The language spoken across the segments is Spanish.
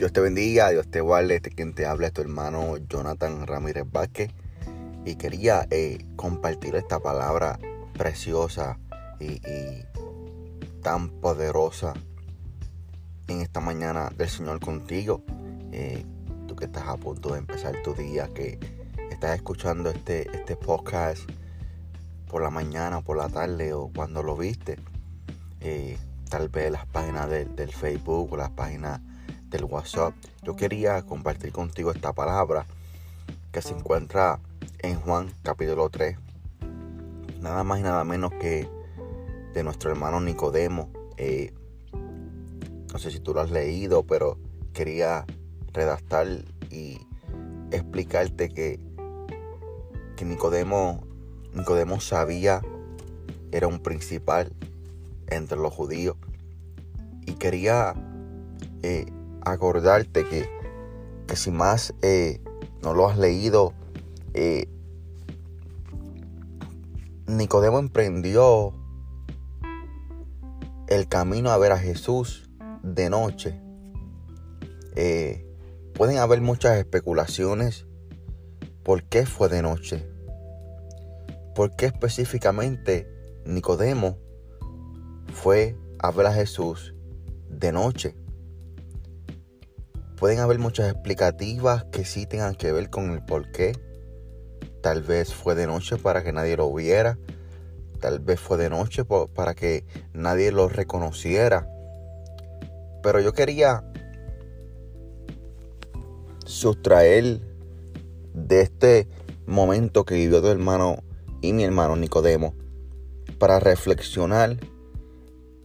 Dios te bendiga, Dios te guarde. Este quien te habla es tu hermano Jonathan Ramírez Vázquez. Y quería eh, compartir esta palabra preciosa y, tan poderosa en esta mañana del Señor contigo. Eh, tú que estás a punto de empezar tu día, que estás escuchando este, este podcast por la mañana, por la tarde o cuando lo viste. Eh, tal vez las páginas del, del Facebook o las páginas del WhatsApp, yo quería compartir contigo esta palabra que se encuentra en Juan capítulo 3. Nada más y nada menos que de nuestro hermano Nicodemo. Eh, no sé si tú lo has leído, pero quería redactar y explicarte que, que Nicodemo, Nicodemo sabía, era un principal entre los judíos. Y quería eh, acordarte que, que si más eh, no lo has leído, eh, Nicodemo emprendió el camino a ver a Jesús de noche. Eh, pueden haber muchas especulaciones. ¿Por qué fue de noche? ¿Por qué específicamente Nicodemo fue a ver a Jesús de noche? Pueden haber muchas explicativas que sí tengan que ver con el por qué. Tal vez fue de noche para que nadie lo viera. Tal vez fue de noche para que nadie lo reconociera. Pero yo quería sustraer de este momento que vivió tu hermano y mi hermano Nicodemo para reflexionar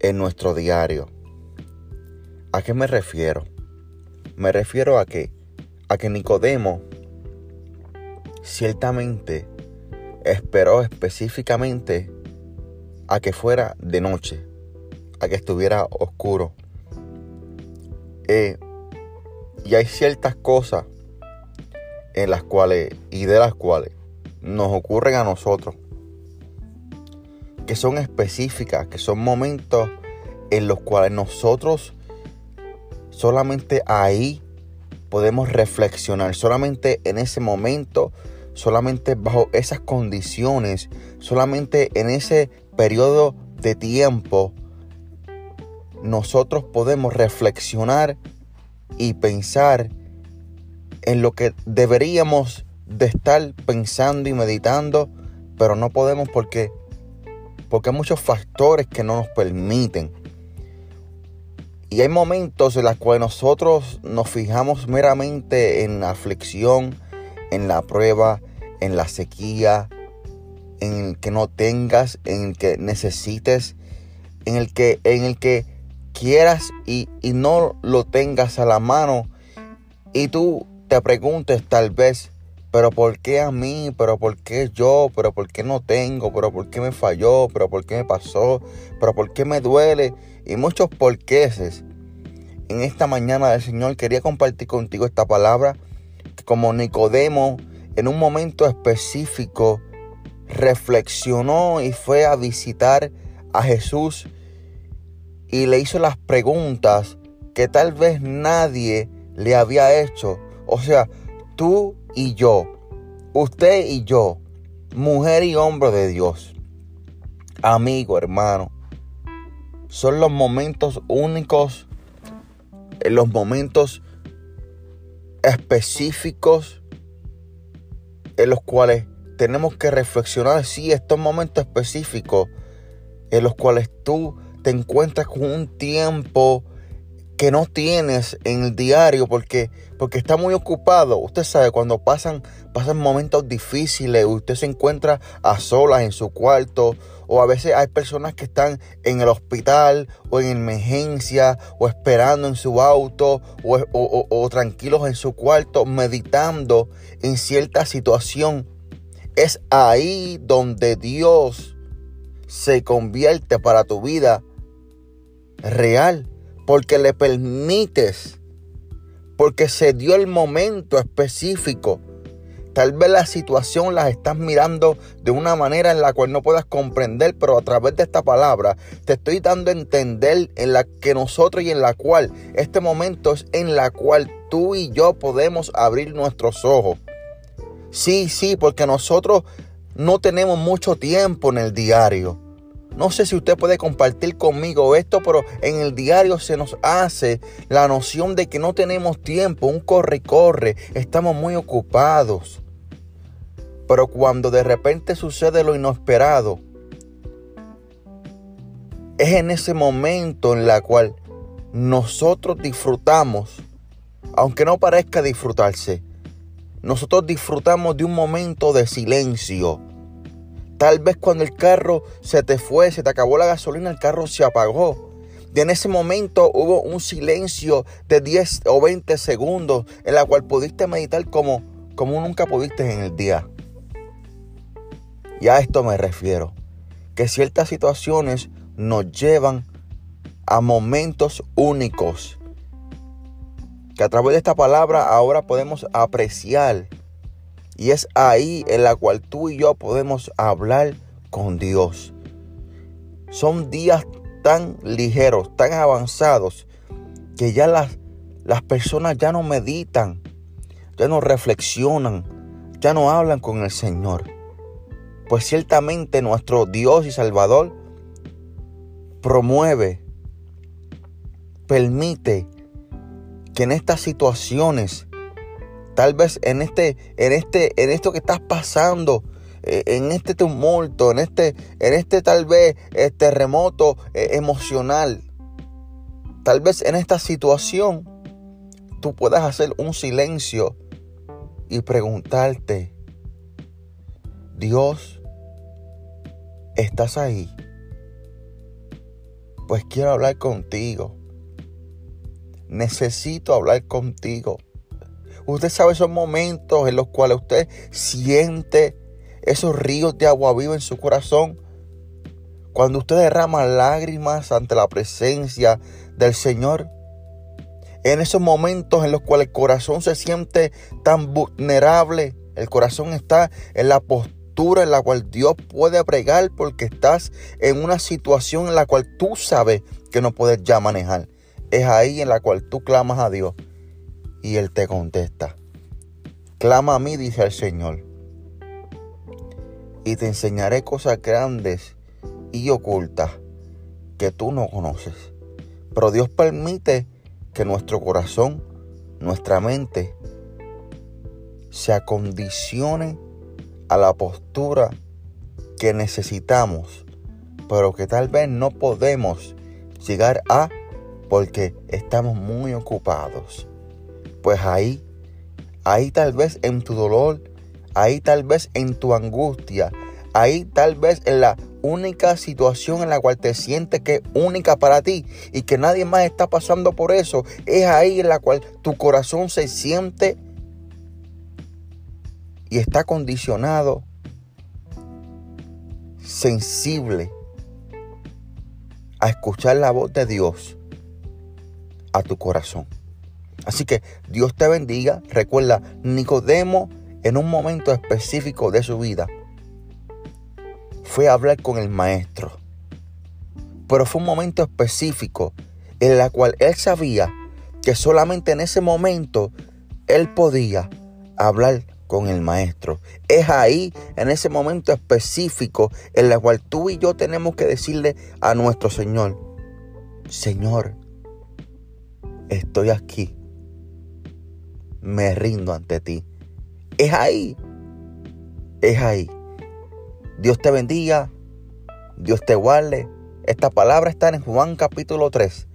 en nuestro diario. ¿A qué me refiero? Me refiero a que, a que Nicodemo ciertamente esperó específicamente a que fuera de noche, a que estuviera oscuro. Eh, y hay ciertas cosas en las cuales y de las cuales nos ocurren a nosotros, que son específicas, que son momentos en los cuales nosotros Solamente ahí podemos reflexionar, solamente en ese momento, solamente bajo esas condiciones, solamente en ese periodo de tiempo, nosotros podemos reflexionar y pensar en lo que deberíamos de estar pensando y meditando, pero no podemos porque porque hay muchos factores que no nos permiten. Y hay momentos en los cuales nosotros nos fijamos meramente en la aflicción, en la prueba, en la sequía, en el que no tengas, en el que necesites, en el que, en el que quieras y, y no lo tengas a la mano. Y tú te preguntes tal vez, pero ¿por qué a mí? ¿Pero por qué yo? ¿Pero por qué no tengo? ¿Pero por qué me falló? ¿Pero por qué me pasó? ¿Pero por qué me duele? Y muchos porqueses. En esta mañana del Señor quería compartir contigo esta palabra que como Nicodemo en un momento específico reflexionó y fue a visitar a Jesús y le hizo las preguntas que tal vez nadie le había hecho. O sea, tú y yo, usted y yo, mujer y hombre de Dios, amigo, hermano, son los momentos únicos, en los momentos específicos en los cuales tenemos que reflexionar, sí, estos momentos específicos en los cuales tú te encuentras con un tiempo que no tienes en el diario porque, porque está muy ocupado. Usted sabe, cuando pasan, pasan momentos difíciles, usted se encuentra a solas en su cuarto, o a veces hay personas que están en el hospital o en emergencia, o esperando en su auto, o, o tranquilos en su cuarto, meditando en cierta situación. Es ahí donde Dios se convierte para tu vida real porque le permites, porque se dio el momento específico Tal vez la situación las estás mirando de una manera en la cual no puedas comprender, pero a través de esta palabra te estoy dando a entender en la que nosotros y en la cual este momento es en la cual tú y yo podemos abrir nuestros ojos. Sí, sí, porque nosotros no tenemos mucho tiempo en el diario. No sé si usted puede compartir conmigo esto, pero en el diario se nos hace la noción de que no tenemos tiempo, un corre y corre, estamos muy ocupados. Pero cuando de repente sucede lo inesperado, es en ese momento en la cual nosotros disfrutamos, aunque no parezca disfrutarse, nosotros disfrutamos de un momento de silencio Tal vez cuando el carro se te fue, se te acabó la gasolina, el carro se apagó. Y en ese momento hubo un silencio de 10 o 20 segundos en la cual pudiste meditar como, como nunca pudiste en el día. Y a esto me refiero. Que ciertas situaciones nos llevan a momentos únicos. Que a través de esta palabra ahora podemos apreciar y es ahí en la cual tú y yo podemos hablar con Dios. Son días tan ligeros, tan avanzados, que ya las, las personas ya no meditan, ya no reflexionan, ya no hablan con el Señor. Pues ciertamente nuestro Dios y Salvador promueve, permite que en estas situaciones Tal vez en este, en este, en esto que estás pasando, eh, en este tumulto, en este, en este tal vez eh, terremoto eh, emocional, tal vez en esta situación, tú puedas hacer un silencio y preguntarte, Dios, ¿estás ahí? Pues quiero hablar contigo. Necesito hablar contigo. Usted sabe esos momentos en los cuales usted siente esos ríos de agua viva en su corazón. Cuando usted derrama lágrimas ante la presencia del Señor. En esos momentos en los cuales el corazón se siente tan vulnerable. El corazón está en la postura en la cual Dios puede pregar porque estás en una situación en la cual tú sabes que no puedes ya manejar. Es ahí en la cual tú clamas a Dios y Él te contesta. Clama a mí, dice el Señor, y te enseñaré cosas grandes y ocultas que tú no conoces. Pero Dios permite que nuestro corazón, nuestra mente, se acondicione a la postura que necesitamos, pero que tal vez no podemos llegar a porque estamos muy ocupados pues ahí, ahí tal vez en tu dolor, ahí tal vez en tu angustia, ahí tal vez en la única situación en la cual te sientes que es única para ti y que nadie más está pasando por eso, es ahí en la cual tu corazón se siente y está condicionado, sensible a escuchar la voz de Dios a tu corazón. Así que Dios te bendiga. Recuerda, Nicodemo en un momento específico de su vida fue a hablar con el maestro. Pero fue un momento específico en el cual él sabía que solamente en ese momento él podía hablar con el maestro. Es ahí, en ese momento específico, en el cual tú y yo tenemos que decirle a nuestro Señor, Señor, estoy aquí me rindo ante ti. Es ahí. Es ahí. Dios te bendiga. Dios te guarde. Esta palabra está en Juan capítulo 3.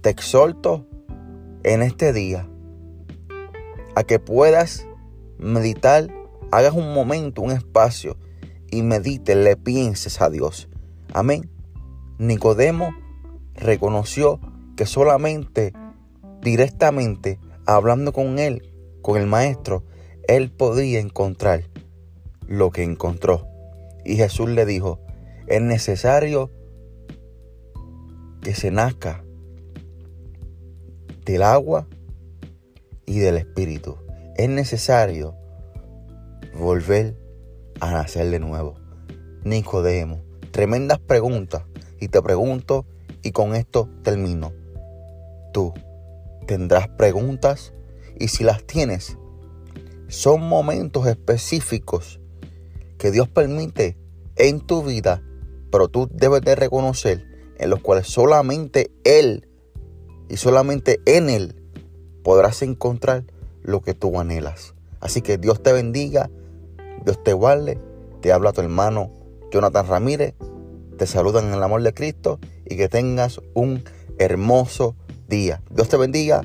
Te exhorto en este día a que puedas meditar, hagas un momento, un espacio y medite, le pienses a Dios. Amén. Nicodemo reconoció que solamente directamente hablando con él, con el maestro, él podía encontrar lo que encontró. Y Jesús le dijo, es necesario que se nazca del agua y del espíritu. Es necesario volver a nacer de nuevo. Nicodemo, tremendas preguntas. Y te pregunto, y con esto termino. Tú tendrás preguntas y si las tienes, son momentos específicos que Dios permite en tu vida, pero tú debes de reconocer en los cuales solamente Él y solamente en Él podrás encontrar lo que tú anhelas. Así que Dios te bendiga, Dios te guarde, te habla tu hermano Jonathan Ramírez, te saludan en el amor de Cristo y que tengas un hermoso día. Dios te bendiga,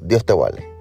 Dios te guarde.